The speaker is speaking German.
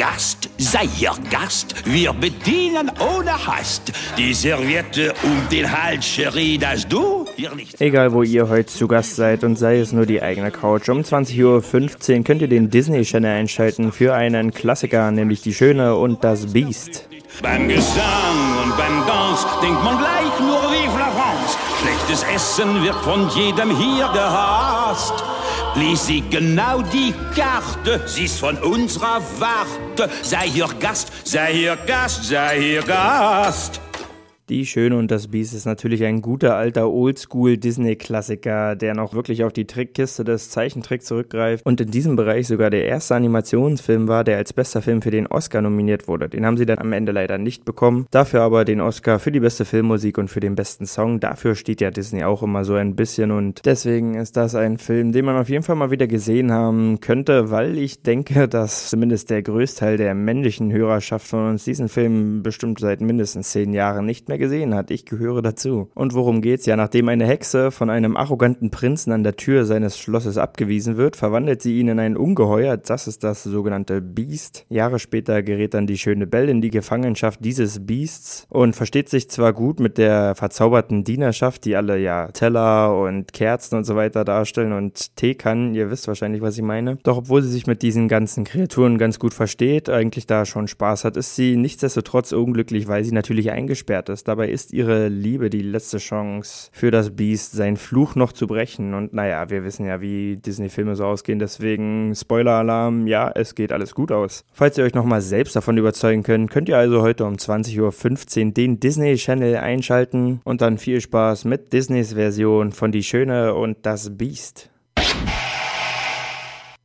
Gast, sei hier Gast, wir bedienen ohne Hast. Die Serviette um den Hals, Cherie, dass du hier nicht... Egal wo ihr heute zu Gast seid und sei es nur die eigene Couch, um 20.15 Uhr könnt ihr den Disney Channel einschalten für einen Klassiker, nämlich Die Schöne und das Biest. Beim Gesang und beim Dance denkt man gleich nur Vive la France. Schlechtes Essen wird von jedem hier gehasst. Lies sie genau die Karte, sie ist von unserer Warte. Sei hier Gast, sei hier Gast, sei hier Gast. Die Schöne und das Biest ist natürlich ein guter alter Oldschool-Disney-Klassiker, der noch wirklich auf die Trickkiste des Zeichentricks zurückgreift und in diesem Bereich sogar der erste Animationsfilm war, der als bester Film für den Oscar nominiert wurde. Den haben sie dann am Ende leider nicht bekommen, dafür aber den Oscar für die beste Filmmusik und für den besten Song. Dafür steht ja Disney auch immer so ein bisschen und deswegen ist das ein Film, den man auf jeden Fall mal wieder gesehen haben könnte, weil ich denke, dass zumindest der Größteil der männlichen Hörerschaft von uns diesen Film bestimmt seit mindestens zehn Jahren nicht mehr gesehen hat. Ich gehöre dazu. Und worum geht's? Ja, nachdem eine Hexe von einem arroganten Prinzen an der Tür seines Schlosses abgewiesen wird, verwandelt sie ihn in ein Ungeheuer. Das ist das sogenannte Beast. Jahre später gerät dann die schöne Belle in die Gefangenschaft dieses Beasts und versteht sich zwar gut mit der verzauberten Dienerschaft, die alle ja Teller und Kerzen und so weiter darstellen und Tee kann. Ihr wisst wahrscheinlich, was ich meine. Doch obwohl sie sich mit diesen ganzen Kreaturen ganz gut versteht, eigentlich da schon Spaß hat, ist sie nichtsdestotrotz unglücklich, weil sie natürlich eingesperrt ist. Dabei ist ihre Liebe die letzte Chance für das Biest, seinen Fluch noch zu brechen. Und naja, wir wissen ja, wie Disney-Filme so ausgehen. Deswegen Spoiler-Alarm, ja, es geht alles gut aus. Falls ihr euch nochmal selbst davon überzeugen könnt, könnt ihr also heute um 20.15 Uhr den Disney Channel einschalten und dann viel Spaß mit Disneys Version von Die Schöne und das Biest.